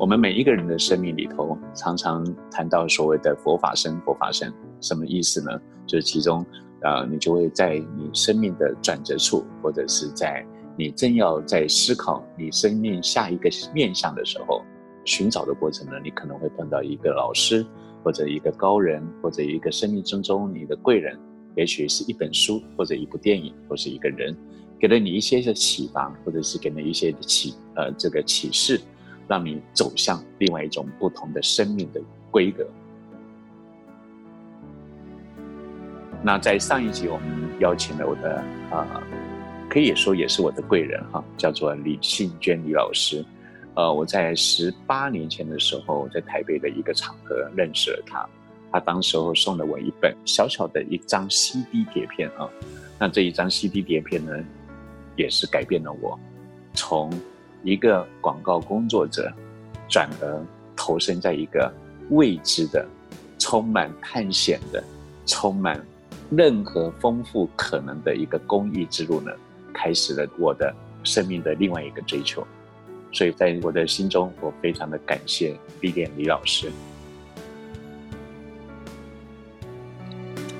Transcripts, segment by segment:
我们每一个人的生命里头，常常谈到所谓的佛法生，佛法生，什么意思呢？就是其中，呃，你就会在你生命的转折处，或者是在你正要在思考你生命下一个面向的时候，寻找的过程呢，你可能会碰到一个老师，或者一个高人，或者一个生命之中你的贵人，也许是一本书，或者一部电影，或是一个人，给了你一些的启发，或者是给了一些启，呃，这个启示。让你走向另外一种不同的生命的规格。那在上一集，我们邀请了我的啊，可以说也是我的贵人哈，叫做李信娟李老师。呃，我在十八年前的时候，在台北的一个场合认识了他。他当时候送了我一本小小的一张 CD 碟片啊。那这一张 CD 碟片呢，也是改变了我从。一个广告工作者，转而投身在一个未知的、充满探险的、充满任何丰富可能的一个公益之路呢，开始了我的生命的另外一个追求。所以在我的心中，我非常的感谢李典李老师。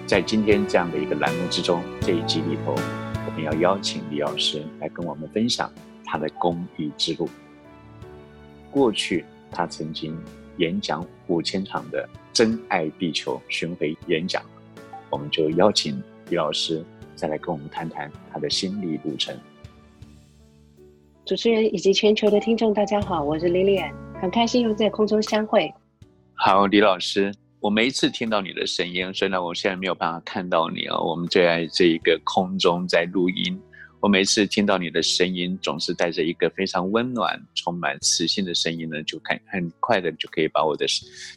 在今天这样的一个栏目之中，这一集里头，我们要邀请李老师来跟我们分享。他的公益之路。过去，他曾经演讲五千场的“真爱地球”巡回演讲，我们就邀请李老师再来跟我们谈谈他的心理路程。主持人以及全球的听众，大家好，我是 Lilian，很开心又在空中相会。好，李老师，我每一次听到你的声音，虽然我现在没有办法看到你哦，我们就在这一个空中在录音。我每次听到你的声音，总是带着一个非常温暖、充满磁性的声音呢，就很很快的就可以把我的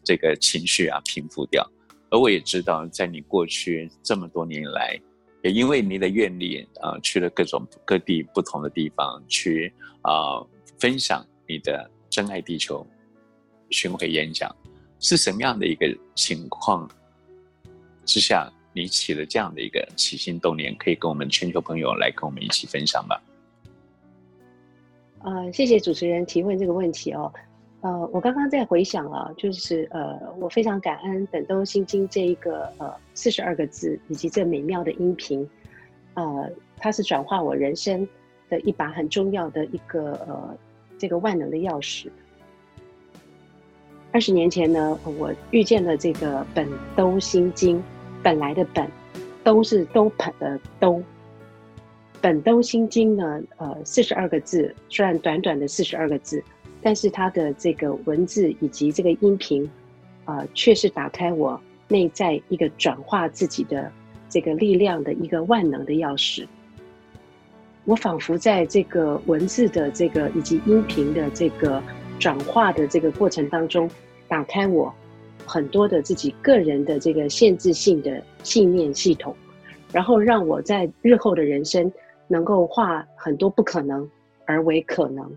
这个情绪啊平复掉。而我也知道，在你过去这么多年来，也因为你的愿力啊，去了各种各地不同的地方去啊分享你的真爱地球巡回演讲，是什么样的一个情况之下？你起了这样的一个起心动念，可以跟我们全球朋友来跟我们一起分享吗？呃，谢谢主持人提问这个问题哦。呃，我刚刚在回想啊，就是呃，我非常感恩《本都心经》这一个呃四十二个字以及这美妙的音频，呃，它是转化我人生的一把很重要的一个呃这个万能的钥匙。二十年前呢，我遇见了这个《本都心经》。本来的本，都是都本的都。本都心经呢，呃，四十二个字，虽然短短的四十二个字，但是它的这个文字以及这个音频，呃，却是打开我内在一个转化自己的这个力量的一个万能的钥匙。我仿佛在这个文字的这个以及音频的这个转化的这个过程当中，打开我。很多的自己个人的这个限制性的信念系统，然后让我在日后的人生能够化很多不可能而为可能，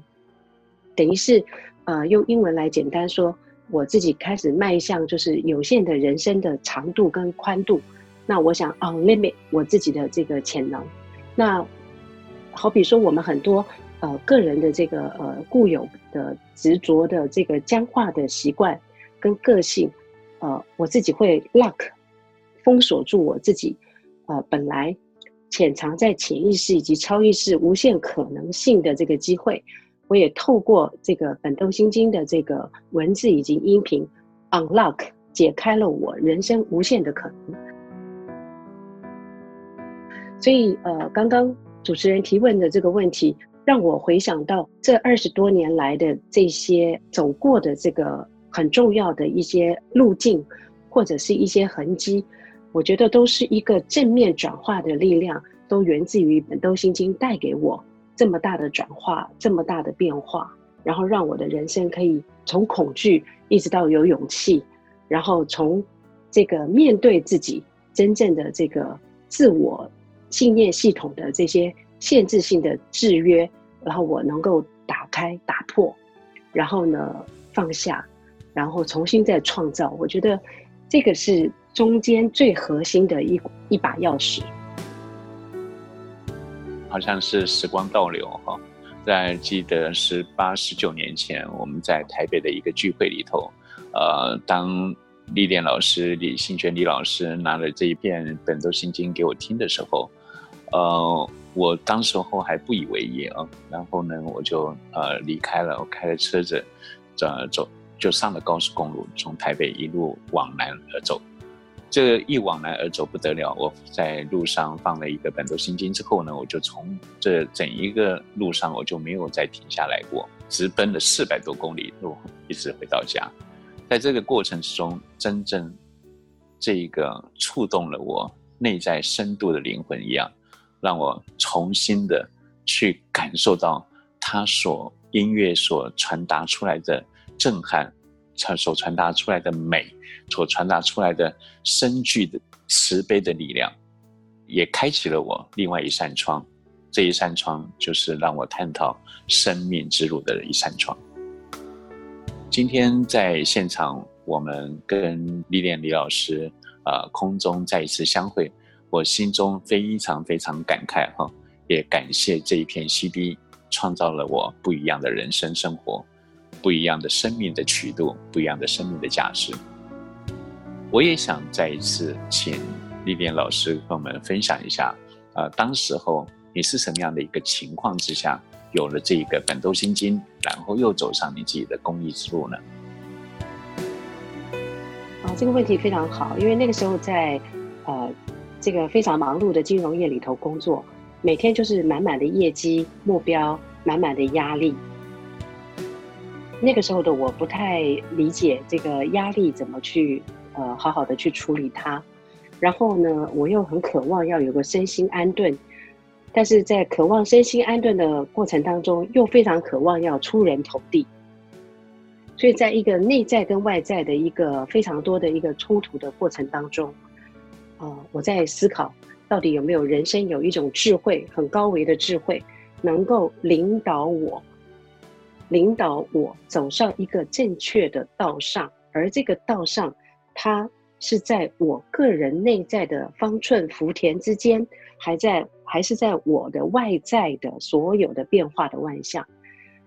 等于是呃用英文来简单说，我自己开始迈向就是有限的人生的长度跟宽度。那我想 unlimit 我自己的这个潜能。那好比说我们很多呃个人的这个呃固有的执着的这个僵化的习惯。跟个性，呃，我自己会 lock 封锁住我自己，呃，本来潜藏在潜意识以及超意识无限可能性的这个机会，我也透过这个《本都心经》的这个文字以及音频 unlock 解开了我人生无限的可能。所以，呃，刚刚主持人提问的这个问题，让我回想到这二十多年来的这些走过的这个。很重要的一些路径，或者是一些痕迹，我觉得都是一个正面转化的力量，都源自于《本都心经》带给我这么大的转化，这么大的变化。然后让我的人生可以从恐惧一直到有勇气，然后从这个面对自己真正的这个自我信念系统的这些限制性的制约，然后我能够打开打破，然后呢放下，然后重新再创造。我觉得这个是中间最核心的一一把钥匙。好像是时光倒流哈，在记得十八十九年前，我们在台北的一个聚会里头，呃，当历练老师李信娟李老师拿了这一片《本周心经》给我听的时候，呃，我当时候还不以为意啊，然后呢，我就呃离开了，我开着车子，呃走就上了高速公路，从台北一路往南而走。这一往南而走不得了，我在路上放了一个《本多心经》之后呢，我就从这整一个路上我就没有再停下来过，直奔了四百多公里路，一直回到家。在这个过程之中，真正这一个触动了我内在深度的灵魂一样，让我重新的去感受到他所音乐所传达出来的震撼。传所传达出来的美，所传达出来的深具的慈悲的力量，也开启了我另外一扇窗。这一扇窗就是让我探讨生命之路的一扇窗。今天在现场，我们跟历练李老师啊空中再一次相会，我心中非常非常感慨哈，也感谢这一片 CD 创造了我不一样的人生生活。不一样的生命的曲度，不一样的生命的价值。我也想再一次请丽莲老师跟我们分享一下，呃，当时候你是什么样的一个情况之下，有了这个本都心经，然后又走上你自己的公益之路呢？啊，这个问题非常好，因为那个时候在呃这个非常忙碌的金融业里头工作，每天就是满满的业绩目标，满满的压力。那个时候的我不太理解这个压力怎么去呃好好的去处理它，然后呢，我又很渴望要有个身心安顿，但是在渴望身心安顿的过程当中，又非常渴望要出人头地，所以在一个内在跟外在的一个非常多的一个冲突的过程当中，啊，我在思考到底有没有人生有一种智慧，很高维的智慧，能够领导我。领导我走上一个正确的道上，而这个道上，它是在我个人内在的方寸福田之间，还在还是在我的外在的所有的变化的万象。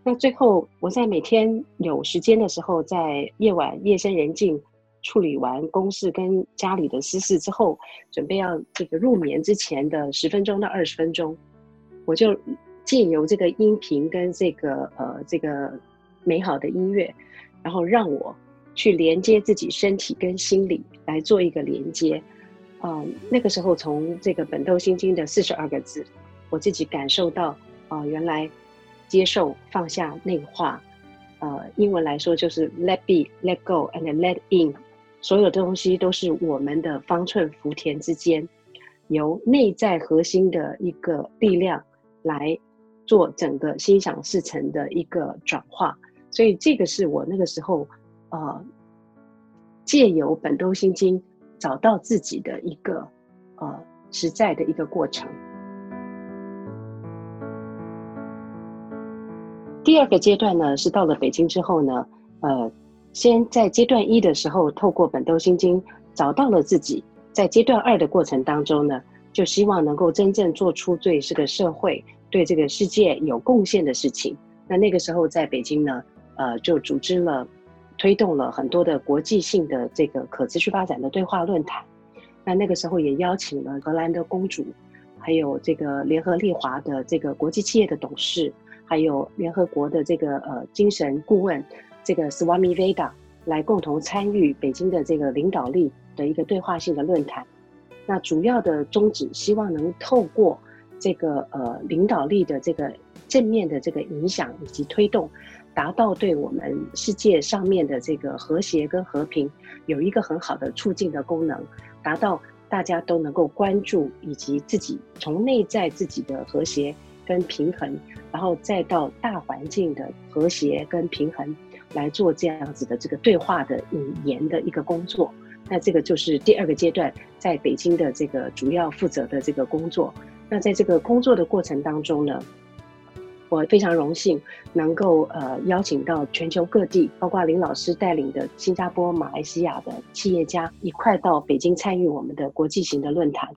那最后，我在每天有时间的时候，在夜晚夜深人静，处理完公事跟家里的私事之后，准备要这个入眠之前的十分钟到二十分钟，我就。借由这个音频跟这个呃这个美好的音乐，然后让我去连接自己身体跟心理来做一个连接，啊，那个时候从这个本豆心经的四十二个字，我自己感受到啊，原来接受、放下、内化，呃，英文来说就是 let be、let go and let in，所有的东西都是我们的方寸福田之间，由内在核心的一个力量来。做整个心想事成的一个转化，所以这个是我那个时候，呃，借由本都心经找到自己的一个呃实在的一个过程。第二个阶段呢，是到了北京之后呢，呃，先在阶段一的时候，透过本都心经找到了自己，在阶段二的过程当中呢，就希望能够真正做出对这个社会。对这个世界有贡献的事情，那那个时候在北京呢，呃，就组织了、推动了很多的国际性的这个可持续发展的对话论坛。那那个时候也邀请了荷兰的公主，还有这个联合利华的这个国际企业的董事，还有联合国的这个呃精神顾问这个 Swami Veda 来共同参与北京的这个领导力的一个对话性的论坛。那主要的宗旨希望能透过这个呃领导力的这个正面的这个影响以及推动，达到对我们世界上面的这个和谐跟和平有一个很好的促进的功能，达到大家都能够关注以及自己从内在自己的和谐跟平衡，然后再到大环境的和谐跟平衡来做这样子的这个对话的引言的一个工作。那这个就是第二个阶段，在北京的这个主要负责的这个工作。那在这个工作的过程当中呢，我非常荣幸能够呃邀请到全球各地，包括林老师带领的新加坡、马来西亚的企业家一块到北京参与我们的国际型的论坛。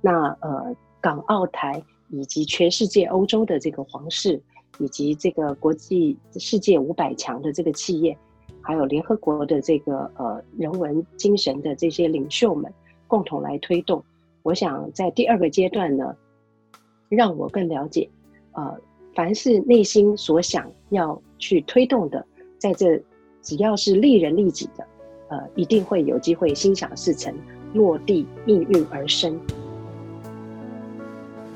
那呃，港澳台以及全世界欧洲的这个皇室，以及这个国际世界五百强的这个企业。还有联合国的这个呃人文精神的这些领袖们共同来推动。我想在第二个阶段呢，让我更了解，呃，凡是内心所想要去推动的，在这只要是利人利己的，呃，一定会有机会心想事成，落地应运而生。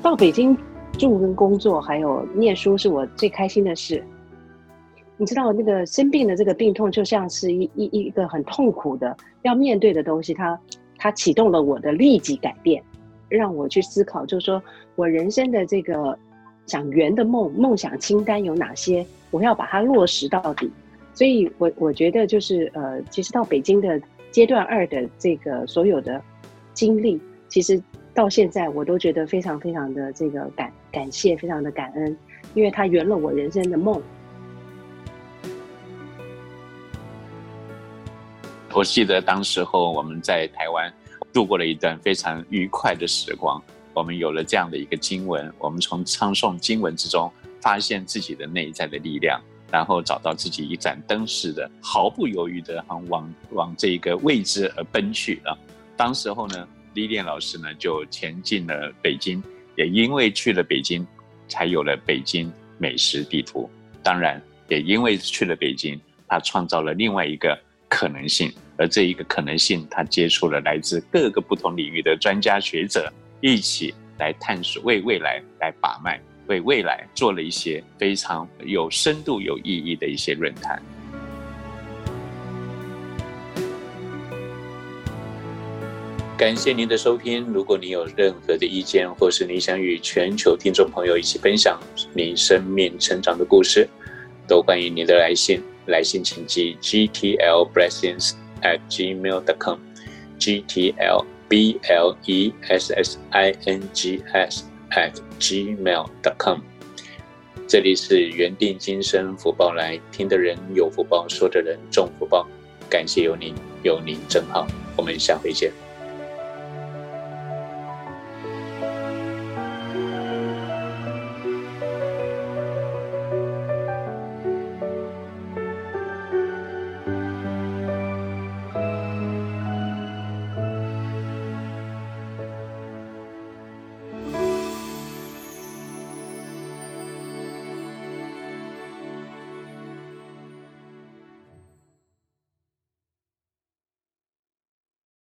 到北京住跟工作还有念书是我最开心的事。你知道那个生病的这个病痛，就像是一一一个很痛苦的要面对的东西，它它启动了我的立即改变，让我去思考，就是说我人生的这个想圆的梦梦想清单有哪些，我要把它落实到底。所以，我我觉得就是呃，其实到北京的阶段二的这个所有的经历，其实到现在我都觉得非常非常的这个感感谢，非常的感恩，因为它圆了我人生的梦。我记得当时候我们在台湾度过了一段非常愉快的时光。我们有了这样的一个经文，我们从唱诵经文之中发现自己的内在的力量，然后找到自己一盏灯似的，毫不犹豫的往往这个位置而奔去啊！当时候呢，李炼老师呢就前进了北京，也因为去了北京，才有了北京美食地图。当然，也因为去了北京，他创造了另外一个。可能性，而这一个可能性，他接触了来自各个不同领域的专家学者，一起来探索，为未来来把脉，为未来做了一些非常有深度、有意义的一些论坛。感谢您的收听。如果你有任何的意见，或是你想与全球听众朋友一起分享你生命成长的故事，都欢迎您的来信。来信请寄 gtl blessings at gmail dot com gtl b l e s s i n g s at gmail dot com。这里是原定今生福报来听的人有福报，说的人中福报。感谢有您，有您真好。我们下回见。